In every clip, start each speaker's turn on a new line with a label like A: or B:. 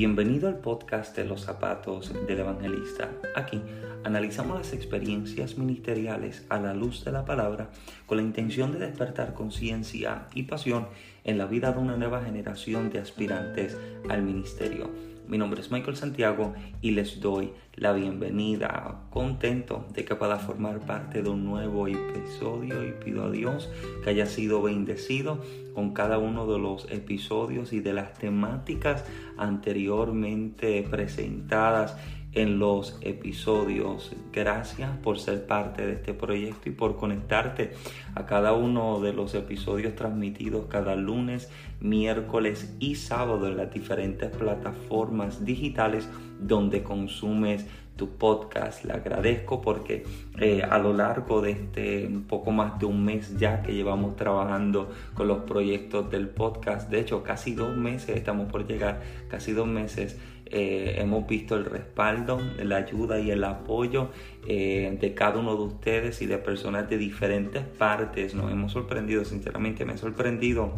A: Bienvenido al podcast de los zapatos del evangelista. Aquí analizamos las experiencias ministeriales a la luz de la palabra con la intención de despertar conciencia y pasión en la vida de una nueva generación de aspirantes al ministerio. Mi nombre es Michael Santiago y les doy la bienvenida. Contento de que pueda formar parte de un nuevo episodio y pido a Dios que haya sido bendecido con cada uno de los episodios y de las temáticas anteriormente presentadas en los episodios. Gracias por ser parte de este proyecto y por conectarte a cada uno de los episodios transmitidos cada lunes, miércoles y sábado en las diferentes plataformas digitales donde consumes tu podcast. Le agradezco porque eh, a lo largo de este poco más de un mes ya que llevamos trabajando con los proyectos del podcast, de hecho casi dos meses, estamos por llegar, casi dos meses, eh, hemos visto el respaldo, la ayuda y el apoyo eh, de cada uno de ustedes y de personas de diferentes partes. Nos hemos sorprendido, sinceramente me he sorprendido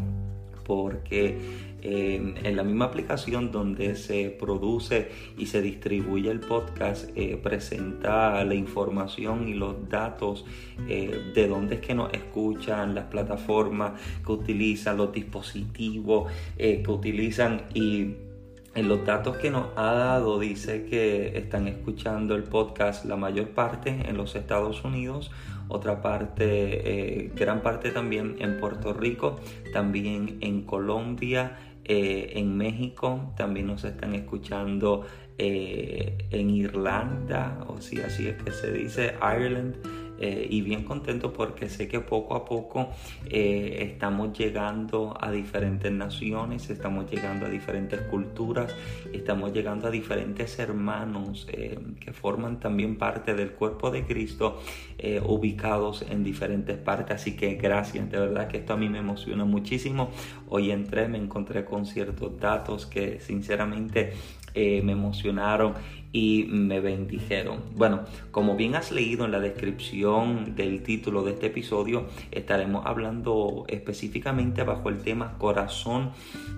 A: porque eh, en la misma aplicación donde se produce y se distribuye el podcast presenta la información y los datos de dónde es que nos escuchan, las plataformas que utilizan, los dispositivos que utilizan y en los datos que nos ha dado dice que están escuchando el podcast la mayor parte en los Estados Unidos, otra parte, eh, gran parte también en Puerto Rico, también en Colombia, eh, en México, también nos están escuchando eh, en Irlanda, o si así es que se dice, Ireland. Eh, y bien contento porque sé que poco a poco eh, estamos llegando a diferentes naciones, estamos llegando a diferentes culturas, estamos llegando a diferentes hermanos eh, que forman también parte del cuerpo de Cristo ubicados en diferentes partes. Así que gracias, de verdad que esto a mí me emociona muchísimo. Hoy entré, me encontré con ciertos datos que sinceramente me emocionaron y me bendijeron. Bueno, como bien has leído en la descripción del título de este episodio, estaremos hablando específicamente bajo el tema corazón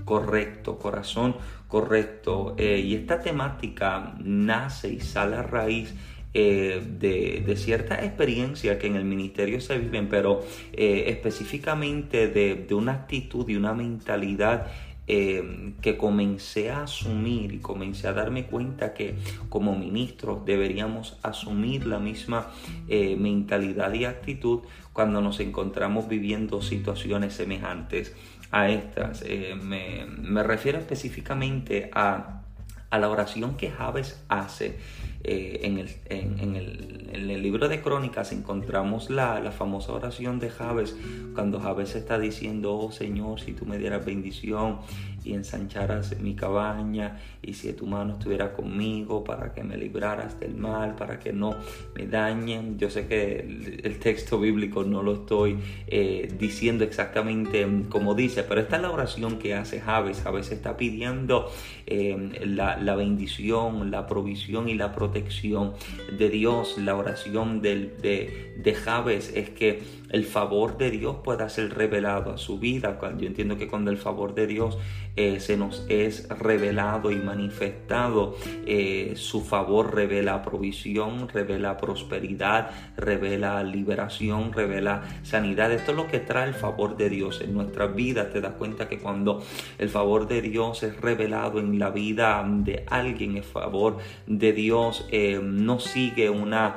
A: correcto, corazón correcto. Eh, y esta temática nace y sale a raíz eh, de, de, cierta experiencia que en el ministerio se viven, pero eh, específicamente de, de, una actitud y una mentalidad eh, que comencé a asumir y comencé a darme cuenta que como ministros deberíamos asumir la misma eh, mentalidad y actitud cuando nos encontramos viviendo situaciones semejantes a estas. Eh, me, me, refiero específicamente a, a la oración que Javes hace eh, en, el, en, el, en, el, libro de Crónicas encontramos la, la, famosa oración de Jabes, cuando Jabes está diciendo, oh Señor, si tú me dieras bendición y ensancharas mi cabaña, y si tu mano estuviera conmigo para que me libraras del mal, para que no me dañen. Yo sé que el, texto bíblico no lo estoy eh, diciendo exactamente como dice, pero esta es la oración que hace Jabes. Jabes está pidiendo eh, la, la bendición, la provisión y la protección protección de Dios. La oración de, de Javes es que el favor de Dios pueda ser revelado a su vida. Yo entiendo que cuando el favor de Dios eh, se nos es revelado y manifestado, eh, su favor revela provisión, revela prosperidad, revela liberación, revela sanidad. Esto es lo que trae el favor de Dios en nuestra vida. Te das cuenta que cuando el favor de Dios es revelado en la vida de alguien, el favor de Dios eh, no sigue una,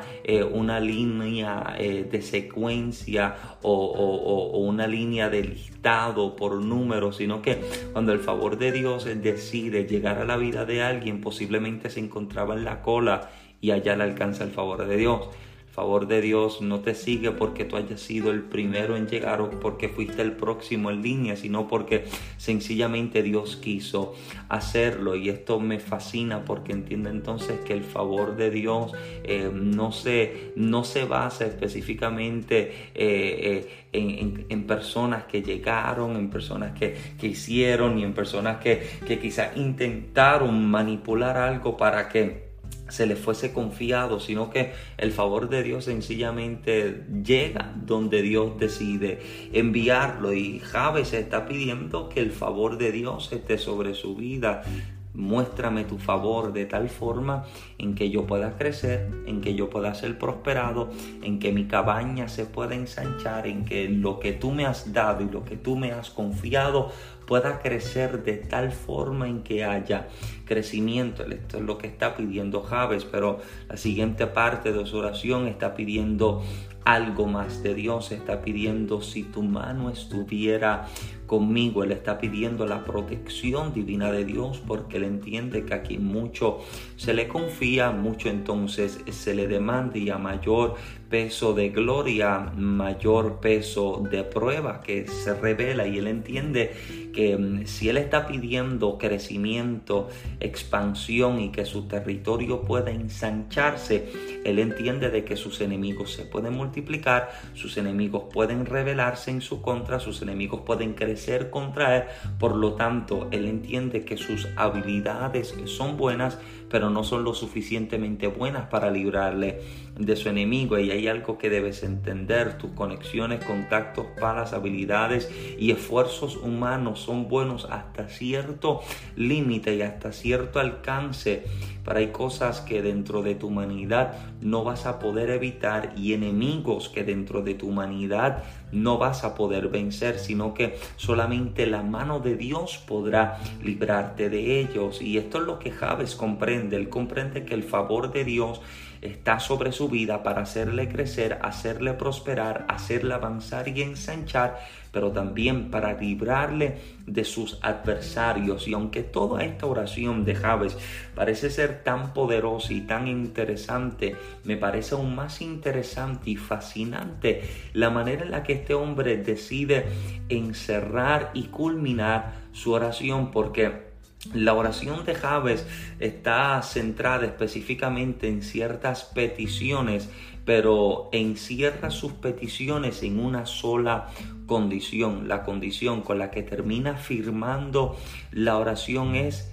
A: una línea de secuencia o, una línea de listado por números, sino que cuando el favor de Dios decide llegar a la vida de alguien, posiblemente se encontraba en la cola y allá le alcanza el favor de Dios favor de Dios no te sigue porque tú hayas sido el primero en llegar o porque fuiste el próximo en línea, sino porque sencillamente Dios quiso hacerlo. Y esto me fascina porque entiendo entonces que el favor de Dios eh, no, se, no se basa específicamente eh, eh, en, personas que llegaron, en personas que, que hicieron y en personas que, que quizás intentaron manipular algo para que se le fuese confiado, sino que el favor de Dios sencillamente llega donde Dios decide enviarlo. Y Javes está pidiendo que el favor de Dios esté sobre su vida. Muéstrame tu favor de tal forma en que yo pueda crecer, en que yo pueda ser prosperado, en que mi cabaña se pueda ensanchar, en que lo que tú me has dado y lo que tú me has confiado pueda crecer de tal forma en que haya crecimiento. Esto es lo que está pidiendo Javes, pero la siguiente parte de su oración está pidiendo algo más de Dios, está pidiendo. Si tu mano estuviera conmigo, Él está pidiendo la protección divina de Dios porque Él entiende que aquí mucho se le confía, mucho entonces se le demanda y a mayor peso de gloria, mayor peso de prueba que se revela y Él entiende que mm, si Él está pidiendo crecimiento, expansión y que su territorio pueda ensancharse, Él entiende de que sus enemigos se pueden multiplicar, sus enemigos pueden rebelarse en su contra, sus enemigos pueden crecer contra Él, por lo tanto, Él entiende que sus habilidades son buenas, pero no son lo suficientemente buenas para librarle de su enemigo. Y hay algo que debes entender, tus conexiones, contactos, palas, habilidades y esfuerzos humanos son buenos hasta cierto límite y hasta cierto alcance, pero hay cosas que dentro de tu humanidad no vas a poder evitar y enemigos que dentro de tu humanidad no vas a poder vencer, sino que solamente la mano de Dios podrá librarte de ellos. Y esto es lo que Javes comprende. Él comprende que el favor de Dios está sobre su vida para hacerle crecer, hacerle prosperar, hacerle avanzar y ensanchar, pero también para librarle de sus adversarios. Y aunque toda esta oración de Javes parece ser tan poderosa y tan interesante, me parece aún más interesante y fascinante la manera en la que este hombre decide encerrar y culminar su oración porque la oración de Javes está centrada específicamente en ciertas peticiones, pero encierra sus peticiones en una sola condición. La condición con la que termina firmando la oración es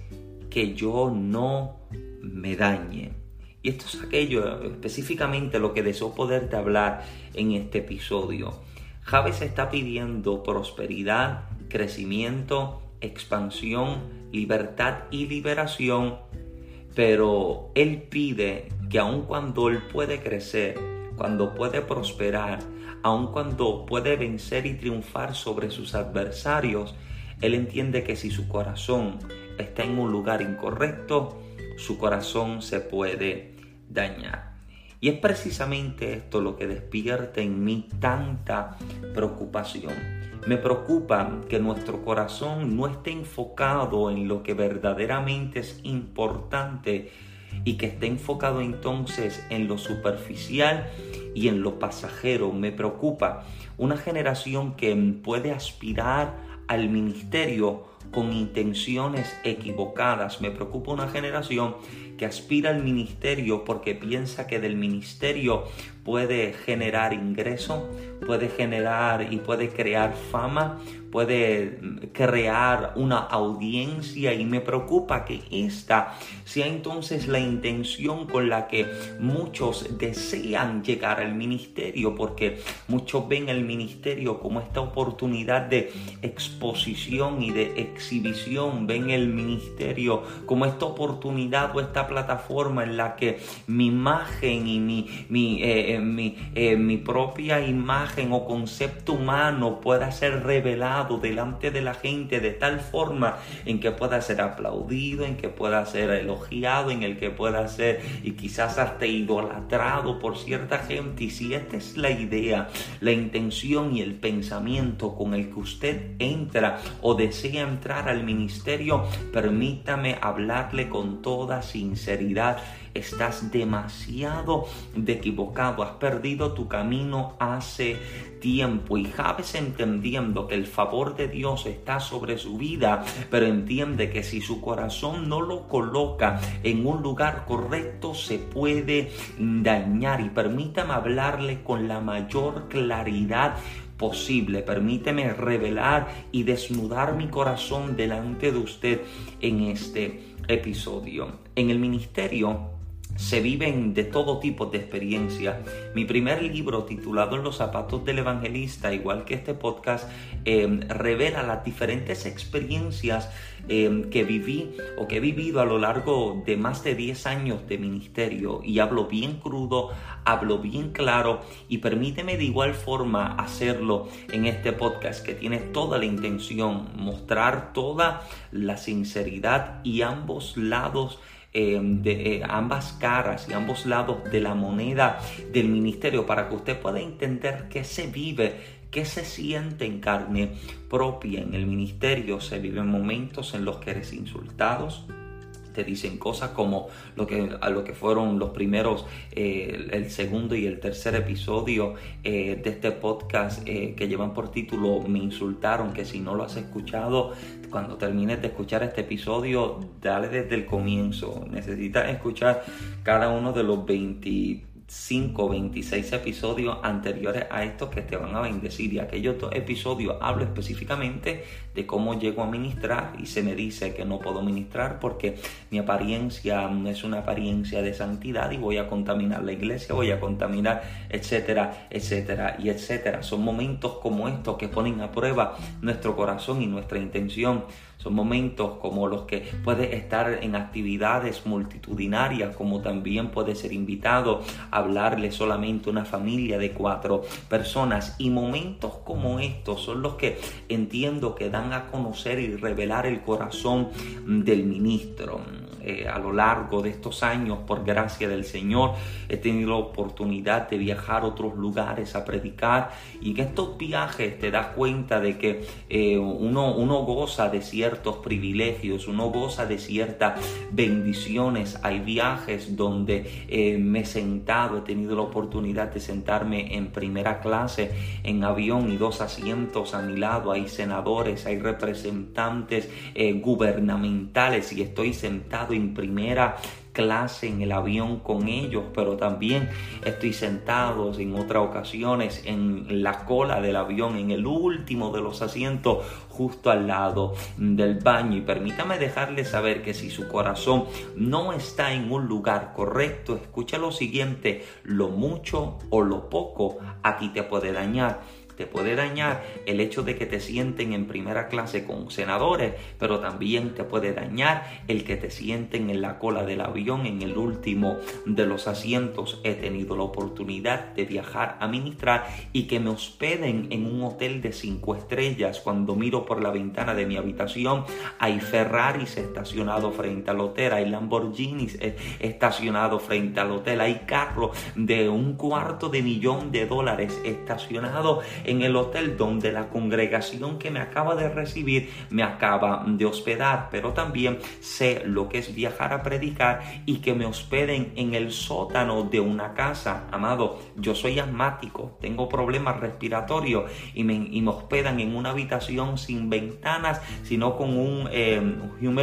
A: que yo no me dañe. Y esto es aquello específicamente lo que deseo poderte hablar en este episodio. Javes está pidiendo prosperidad, crecimiento, expansión, libertad y liberación, pero Él pide que aun cuando Él puede crecer, cuando puede prosperar, aun cuando puede vencer y triunfar sobre sus adversarios, Él entiende que si su corazón está en un lugar incorrecto, su corazón se puede dañar. Y es precisamente esto lo que despierta en mí tanta preocupación. Me preocupa que nuestro corazón no esté enfocado en lo que verdaderamente es importante y que esté enfocado entonces en lo superficial y en lo pasajero. Me preocupa una generación que puede aspirar al ministerio con intenciones equivocadas. Me preocupa una generación que aspira al ministerio porque piensa que del ministerio puede generar ingreso, puede generar y puede crear fama, puede crear una audiencia y me preocupa que esta sea entonces la intención con la que muchos desean llegar al ministerio porque muchos ven el ministerio como esta oportunidad de exposición y de exhibición, ven el ministerio como esta oportunidad o esta plataforma en la que mi imagen y mi, mi, eh, eh, mi, eh, mi propia imagen o concepto humano pueda ser revelado delante de la gente de tal forma en que pueda ser aplaudido, en que pueda ser elogiado, en el que pueda ser y quizás hasta idolatrado por cierta gente. Y si esta es la idea, la intención y el pensamiento con el que usted entra o desea entrar al ministerio, permítame hablarle con toda sinceridad estás demasiado equivocado, has perdido tu camino hace tiempo y Javes entendiendo que el favor de Dios está sobre su vida, pero entiende que si su corazón no lo coloca en un lugar correcto se puede dañar y permítame hablarle con la mayor claridad posible. Permíteme revelar y desnudar mi corazón delante de usted en este episodio. En el ministerio se viven de todo tipo de experiencias. Mi primer libro titulado En los zapatos del evangelista, igual que este podcast, eh, revela las diferentes experiencias eh, que viví o que he vivido a lo largo de más de 10 años de ministerio y hablo bien crudo, hablo bien claro y permíteme de igual forma hacerlo en este podcast que tiene toda la intención, mostrar toda la sinceridad y ambos lados eh, de ambas caras y ambos lados de la moneda del ministerio para que usted pueda entender qué se vive, qué se siente en carne propia en el ministerio. Se viven momentos en los que eres insultados, te dicen cosas como lo que, a lo que fueron los primeros, eh, el segundo y el tercer episodio de este podcast que llevan por título Me insultaron, que si no lo has escuchado cuando termines de escuchar este episodio, dale desde el comienzo. Necesitas escuchar cada uno de los 25, 26 episodios anteriores a estos que te van a bendecir. Y aquellos dos episodios hablo específicamente de cómo llego a ministrar y se me dice que no puedo ministrar porque mi apariencia no es una apariencia de santidad y voy a contaminar la iglesia, voy a contaminar, etcétera, etcétera, y etcétera. Son momentos como estos que ponen a prueba nuestro corazón y nuestra intención. Son momentos como los que puedes estar en actividades multitudinarias, como también puedes ser invitado a hablarle solamente a una familia de cuatro personas. Y momentos como estos son los que entiendo que dan a conocer y revelar el corazón del ministro. Eh, a lo largo de estos años, por gracia del Señor, he tenido la oportunidad de viajar a otros lugares a predicar y en estos viajes te das cuenta de que eh, uno, uno goza de ciertos privilegios, uno goza de ciertas bendiciones. Hay viajes donde eh, me he sentado, he tenido la oportunidad de sentarme en primera clase en avión y dos asientos a mi lado. Hay senadores, hay representantes gubernamentales y estoy sentado en primera clase en el avión con ellos, pero también estoy sentado en otras ocasiones en la cola del avión, en el último de los asientos, justo al lado del baño. Y permítame dejarle saber que si su corazón no está en un lugar correcto, escucha lo siguiente, lo mucho o lo poco aquí te puede dañar te puede dañar el hecho de que te sienten en primera clase con senadores, pero también te puede dañar el que te sienten en la cola del avión, en el último de los asientos. He tenido la oportunidad de viajar a ministrar y que me hospeden en un hotel de cinco estrellas. Cuando miro por la ventana de mi habitación, hay Ferraris estacionados frente al hotel, hay Lamborghinis eh, estacionados frente al hotel, hay carros de un cuarto de millón de dólares estacionados en el hotel donde la congregación que me acaba de recibir me acaba de hospedar, pero también sé lo que es viajar a predicar y que me hospeden en el sótano de una casa. Amado, yo soy asmático, tengo problemas respiratorios y me, hospedan en una habitación sin ventanas, sino con un eh, un,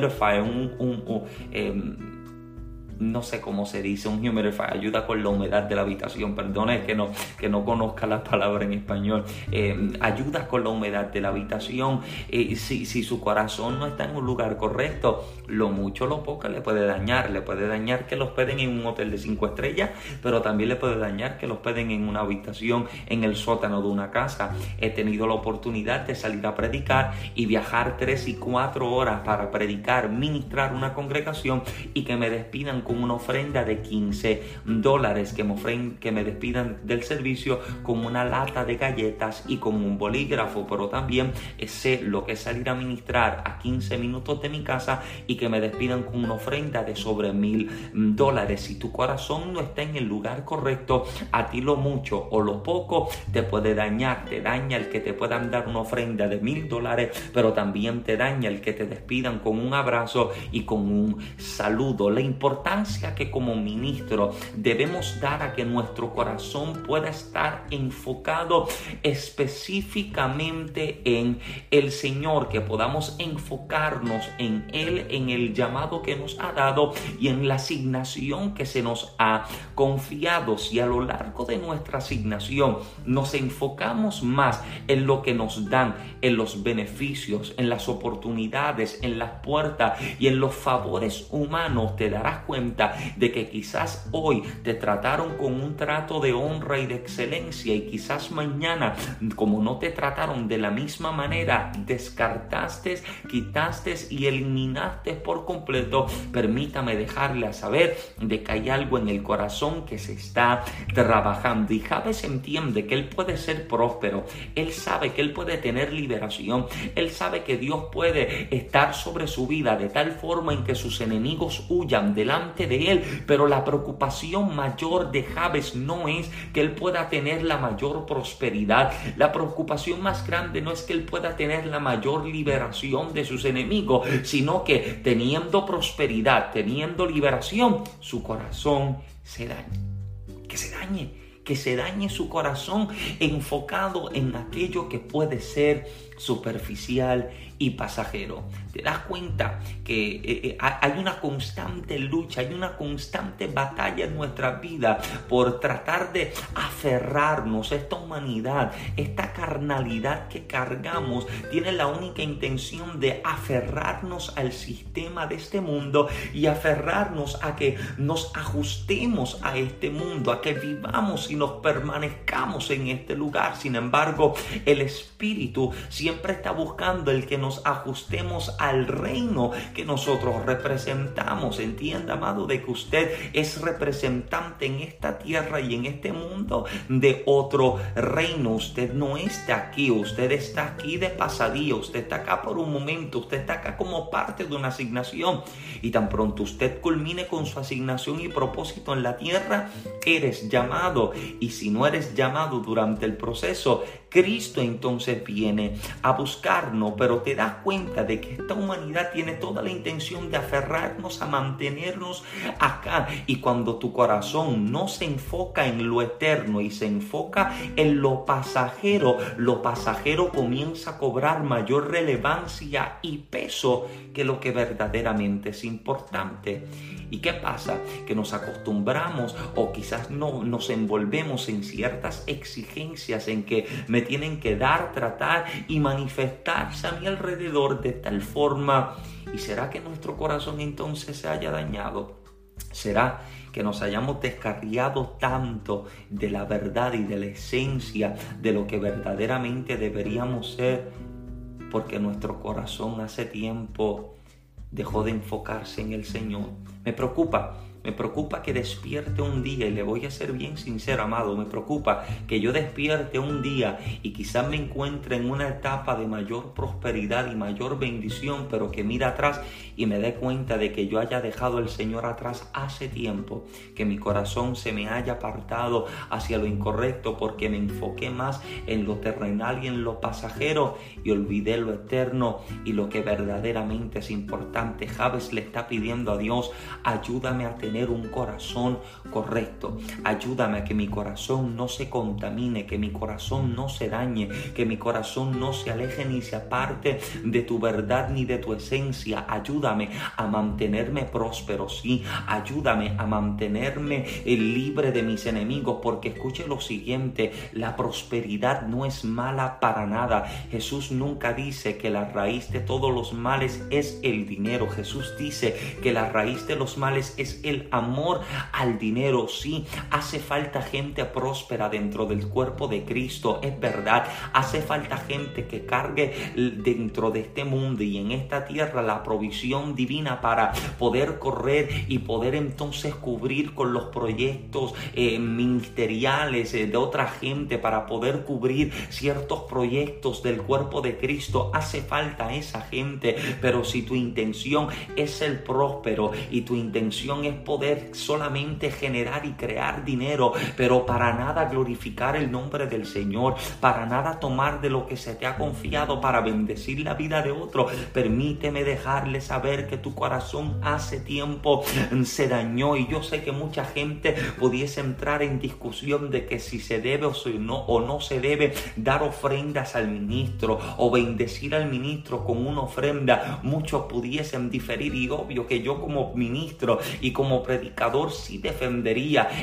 A: no sé cómo se dice, un humidifier, ayuda con la humedad de la habitación, perdone que no, que no conozca la palabra en español, eh, ayuda con la humedad de la habitación, eh, si, si su corazón no está en un lugar correcto, lo mucho lo poco le puede dañar, le puede dañar que los peden en un hotel de cinco estrellas, pero también le puede dañar que los peden en una habitación en el sótano de una casa. He tenido la oportunidad de salir a predicar y viajar tres y cuatro horas para predicar, ministrar una congregación y que me despidan con una ofrenda de 15 dólares, que me, que me despidan del servicio con una lata de galletas y con un bolígrafo, pero también sé lo que es salir a ministrar a 15 minutos de mi casa y que me despidan con una ofrenda de sobre mil dólares. Si tu corazón no está en el lugar correcto, a ti lo mucho o lo poco te puede dañar. Te daña el que te puedan dar una ofrenda de mil dólares, pero también te daña el que te despidan con un abrazo y con un saludo. La importancia que como ministro debemos dar a que nuestro corazón pueda estar enfocado específicamente en el Señor, que podamos enfocarnos en Él en el llamado que nos ha dado y en la asignación que se nos ha confiado. Si a lo largo de nuestra asignación nos enfocamos más en lo que nos dan, en los beneficios, en las oportunidades, en las puertas y en los favores humanos, te darás cuenta de que quizás hoy te trataron con un trato de honra y de excelencia y quizás mañana, como no te trataron de la misma manera, descartaste, quitaste y eliminaste por completo, permítame dejarle a saber de que hay algo en el corazón que se está trabajando. Y Javes entiende que él puede ser próspero, él sabe que él puede tener liberación, él sabe que Dios puede estar sobre su vida de tal forma en que sus enemigos huyan delante de él, pero la preocupación mayor de Javes no es que él pueda tener la mayor prosperidad, la preocupación más grande no es que él pueda tener la mayor liberación de sus enemigos, sino que teniendo prosperidad, teniendo liberación, su corazón se dañe, que se dañe, que se dañe su corazón enfocado en aquello que puede ser superficial y pasajero. Te das cuenta que eh, eh, hay una constante lucha, hay una constante batalla en nuestra vida por tratar de aferrarnos a esta humanidad, esta carnalidad que cargamos, tiene la única intención de aferrarnos al sistema de este mundo y aferrarnos a que nos ajustemos a este mundo, a que vivamos y nos permanezcamos en este lugar. Sin embargo, el Espíritu siempre está buscando el que nos ajustemos al reino que nosotros representamos. Entienda, amado, de que usted es representante en esta tierra y en este mundo de otro reino. Usted no está aquí, usted está aquí de pasadía, usted está acá por un momento, usted está acá como parte de una asignación. Y tan pronto usted culmine con su asignación y propósito en la tierra, eres llamado. Y si no eres llamado durante el proceso, Cristo entonces viene a buscarnos, pero te das cuenta de que esta humanidad tiene toda la intención de aferrarnos a mantenernos acá. Y cuando tu corazón no se enfoca en lo eterno y se enfoca en lo pasajero, lo pasajero comienza a cobrar mayor relevancia y peso que lo que verdaderamente es importante. ¿Y qué pasa? Que nos acostumbramos o quizás no nos envolvemos en ciertas exigencias en que me tienen que dar, tratar y manifestarse a mi alrededor de tal forma. ¿Y será que nuestro corazón entonces se haya dañado? ¿Será que nos hayamos descarriado tanto de la verdad y de la esencia de lo que verdaderamente deberíamos ser? Porque nuestro corazón hace tiempo dejó de enfocarse en el Señor. Me preocupa me preocupa que despierte un día, y le voy a ser bien sincero, amado, me preocupa que yo despierte un día y quizás me encuentre en una etapa de mayor prosperidad y mayor bendición, pero que mira atrás y me dé cuenta de que yo haya dejado el Señor atrás hace tiempo, que mi corazón se me haya apartado hacia lo incorrecto porque me enfoqué más en lo terrenal y en lo pasajero y olvidé lo eterno y lo que verdaderamente es importante. Javes le está pidiendo a Dios, ayúdame a tener tener un corazón correcto. Ayúdame a que mi corazón no se contamine, que mi corazón no se dañe, que mi corazón no se aleje ni se aparte de tu verdad ni de tu esencia. Ayúdame a mantenerme próspero, sí. Ayúdame a mantenerme libre de mis enemigos, porque escuche lo siguiente, la prosperidad no es mala para nada. Jesús nunca dice que la raíz de todos los males es el dinero. Jesús dice que la raíz de los males es el amor al dinero. Sí, hace falta gente próspera dentro del cuerpo de Cristo, es verdad. Hace falta gente que cargue dentro de este mundo y en esta tierra la provisión divina para poder correr y poder entonces cubrir con los proyectos eh, ministeriales eh, de otra gente, para poder cubrir ciertos proyectos del cuerpo de Cristo. Hace falta esa gente, pero si tu intención es el próspero y tu intención es poder solamente generar generar y crear dinero, pero para nada glorificar el nombre del Señor, para nada tomar de lo que se te ha confiado para bendecir la vida de otro. Permíteme dejarle saber que tu corazón hace tiempo se dañó y yo sé que mucha gente pudiese entrar en discusión de que si se debe o, no, o no se debe dar ofrendas al ministro o bendecir al ministro con una ofrenda. Muchos pudiesen diferir y obvio que yo como ministro y como predicador sí defendería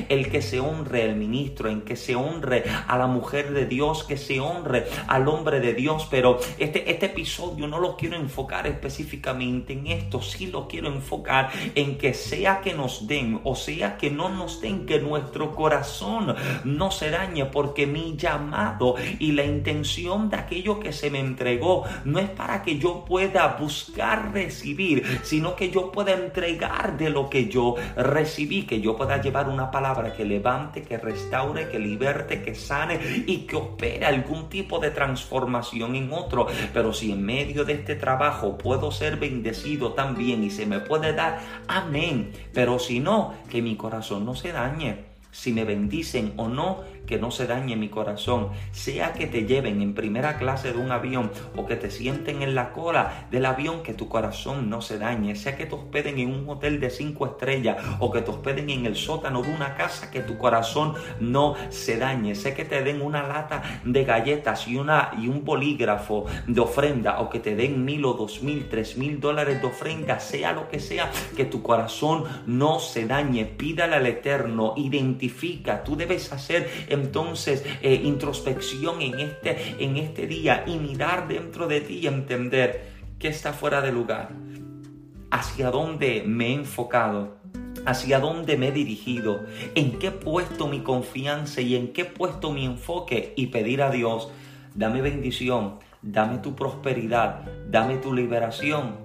A: el que se honre al ministro, en que se honre a la mujer de Dios, que se honre al hombre de Dios, pero este, este episodio no lo quiero enfocar específicamente en esto, sí lo quiero enfocar en que sea que nos den o sea que no nos den, que nuestro corazón no se dañe porque mi llamado y la intención de aquello que se me entregó no es para que yo pueda buscar recibir, sino que yo pueda entregar de lo que yo recibí, que yo pueda llevar una palabra que levante, que restaure, que liberte, que sane y que opere algún tipo de transformación en otro. Pero si en medio de este trabajo puedo ser bendecido también y se me puede dar, amén. Pero si no, que mi corazón no se dañe. Si me bendicen o no, que no se dañe mi corazón, sea que te lleven en primera clase de un avión o que te sienten en la cola del avión, que tu corazón no se dañe, sea que te hospeden en un hotel de cinco estrellas o que te hospeden en el sótano de una casa, que tu corazón no se dañe, sea que te den una lata de galletas y, una, y un bolígrafo de ofrenda o que te den mil o dos mil, tres mil dólares de ofrenda, sea lo que sea, que tu corazón no se dañe, pídale al Eterno, identifica, tú debes hacer entonces eh, introspección en este, en este día y mirar dentro de ti y entender qué está fuera de lugar, hacia dónde me he enfocado, hacia dónde me he dirigido, en qué he puesto mi confianza y en qué he puesto mi enfoque y pedir a Dios, dame bendición, dame tu prosperidad, dame tu liberación,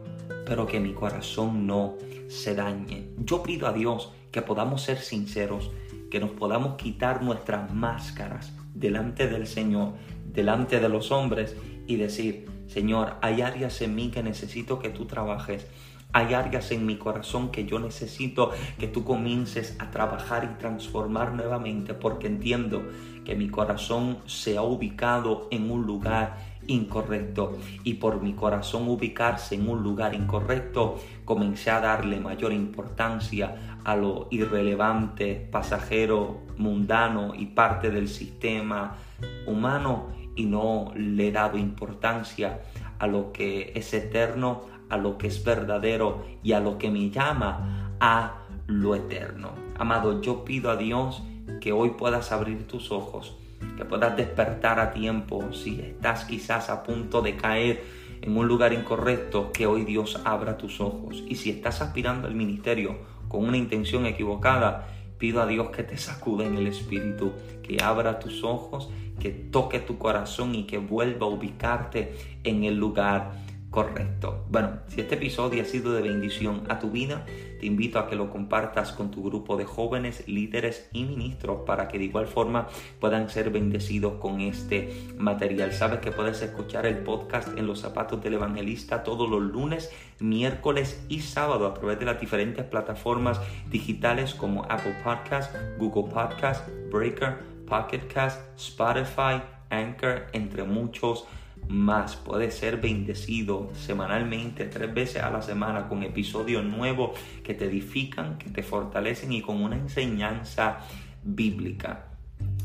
A: pero que mi corazón no se dañe. Yo pido a Dios que podamos ser sinceros, que nos podamos quitar nuestras máscaras delante del Señor, delante de los hombres y decir, Señor, hay áreas en mí que necesito que tú trabajes. Hay áreas en mi corazón que yo necesito que tú comiences a trabajar y transformar nuevamente porque entiendo que mi corazón se ha ubicado en un lugar incorrecto y por mi corazón ubicarse en un lugar incorrecto comencé a darle mayor importancia a lo irrelevante, pasajero, mundano y parte del sistema humano y no le he dado importancia a lo que es eterno, a lo que es verdadero y a lo que me llama a lo eterno. Amado, yo pido a Dios que hoy puedas abrir tus ojos que puedas despertar a tiempo si estás quizás a punto de caer en un lugar incorrecto, que hoy Dios abra tus ojos. Y si estás aspirando al ministerio con una intención equivocada, pido a Dios que te sacude en el espíritu, que abra tus ojos, que toque tu corazón y que vuelva a ubicarte en el lugar correcto. Bueno, si este episodio ha sido de bendición a tu vida, te invito a que lo compartas con tu grupo de jóvenes, líderes y ministros para que de igual forma puedan ser bendecidos con este material. Sabes que puedes escuchar el podcast en los zapatos del evangelista todos los lunes, miércoles y sábado a través de las diferentes plataformas digitales como Apple Podcast, Google Podcast, Breaker, Pocket Cast, Spotify, Anchor, entre muchos más. Puedes ser bendecido semanalmente, tres veces a la semana, con episodios nuevos que te edifican, que te fortalecen y con una enseñanza bíblica.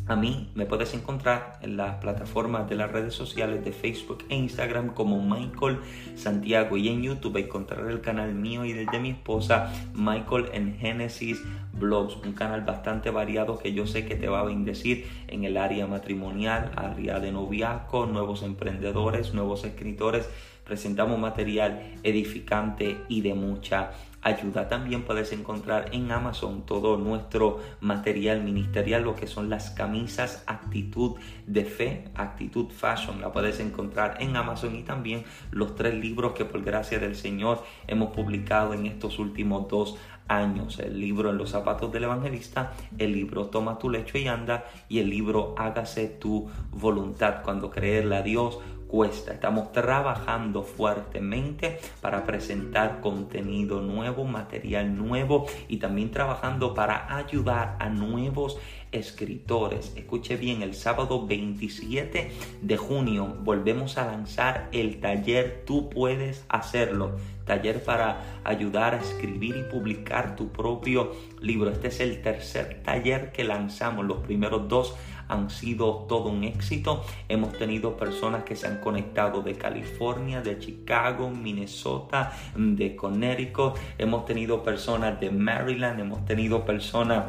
A: A mí me puedes encontrar en las plataformas de las redes sociales de Facebook e Instagram como Michael Santiago y en YouTube encontrar el canal mío y el de mi esposa Michael en Genesis Blogs, un canal bastante variado que yo sé que te va a bendecir en el área matrimonial, área de noviazgo, nuevos emprendedores, nuevos escritores. Presentamos material edificante y de mucha ayuda. También puedes encontrar en Amazon todo nuestro material ministerial, lo que son las camisas Actitud de Fe, Actitud Fashion. La puedes encontrar en Amazon y también los tres libros que por gracia del Señor hemos publicado en estos últimos dos años. El libro En los zapatos del evangelista, el libro Toma tu lecho y anda y el libro Hágase tu voluntad. Cuando creerle a Dios cuesta. Estamos trabajando fuertemente para presentar contenido nuevo, material nuevo y también trabajando para ayudar a nuevos escritores. Escuche bien, el sábado 27 de junio volvemos a lanzar el taller Tú puedes hacerlo. Taller para ayudar a escribir y publicar tu propio libro. Este es el tercer taller que lanzamos. Los primeros dos han sido todo un éxito. Hemos tenido personas que se han conectado de California, de Chicago, Minnesota, de Connecticut. Hemos tenido personas de Maryland, hemos tenido personas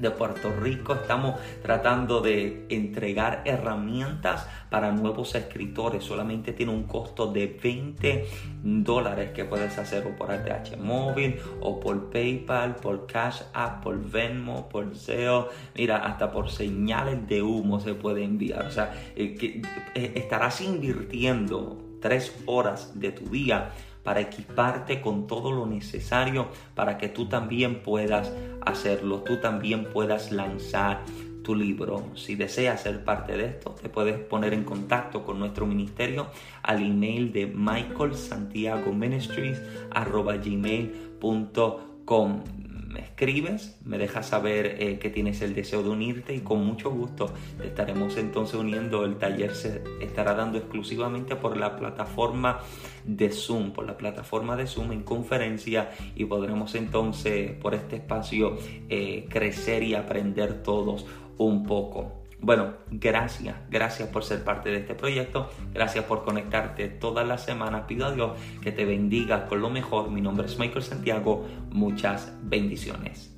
A: de Puerto Rico. Estamos tratando de entregar herramientas para nuevos escritores. Solamente tiene un costo de 20 dólares que puedes hacerlo por ATH móvil o por PayPal, por Cash App, por Venmo, por Zelle. Mira, hasta por señales de humo se puede enviar. O sea, eh, eh, estarás invirtiendo tres horas de tu día para equiparte con todo lo necesario para que tú también puedas hacerlo, tú también puedas lanzar tu libro. Si deseas ser parte de esto, te puedes poner en contacto con nuestro ministerio al email de michaelsantiagoministries.com me escribes, me dejas saber eh, que tienes el deseo de unirte y con mucho gusto te estaremos entonces uniendo. El taller se estará dando exclusivamente por la plataforma de Zoom, por la plataforma de Zoom en conferencia y podremos entonces por este espacio eh, crecer y aprender todos un poco. Bueno, gracias, gracias por ser parte de este proyecto, gracias por conectarte todas las semanas. Pido a Dios que te bendiga con lo mejor. Mi nombre es Michael Santiago, muchas bendiciones.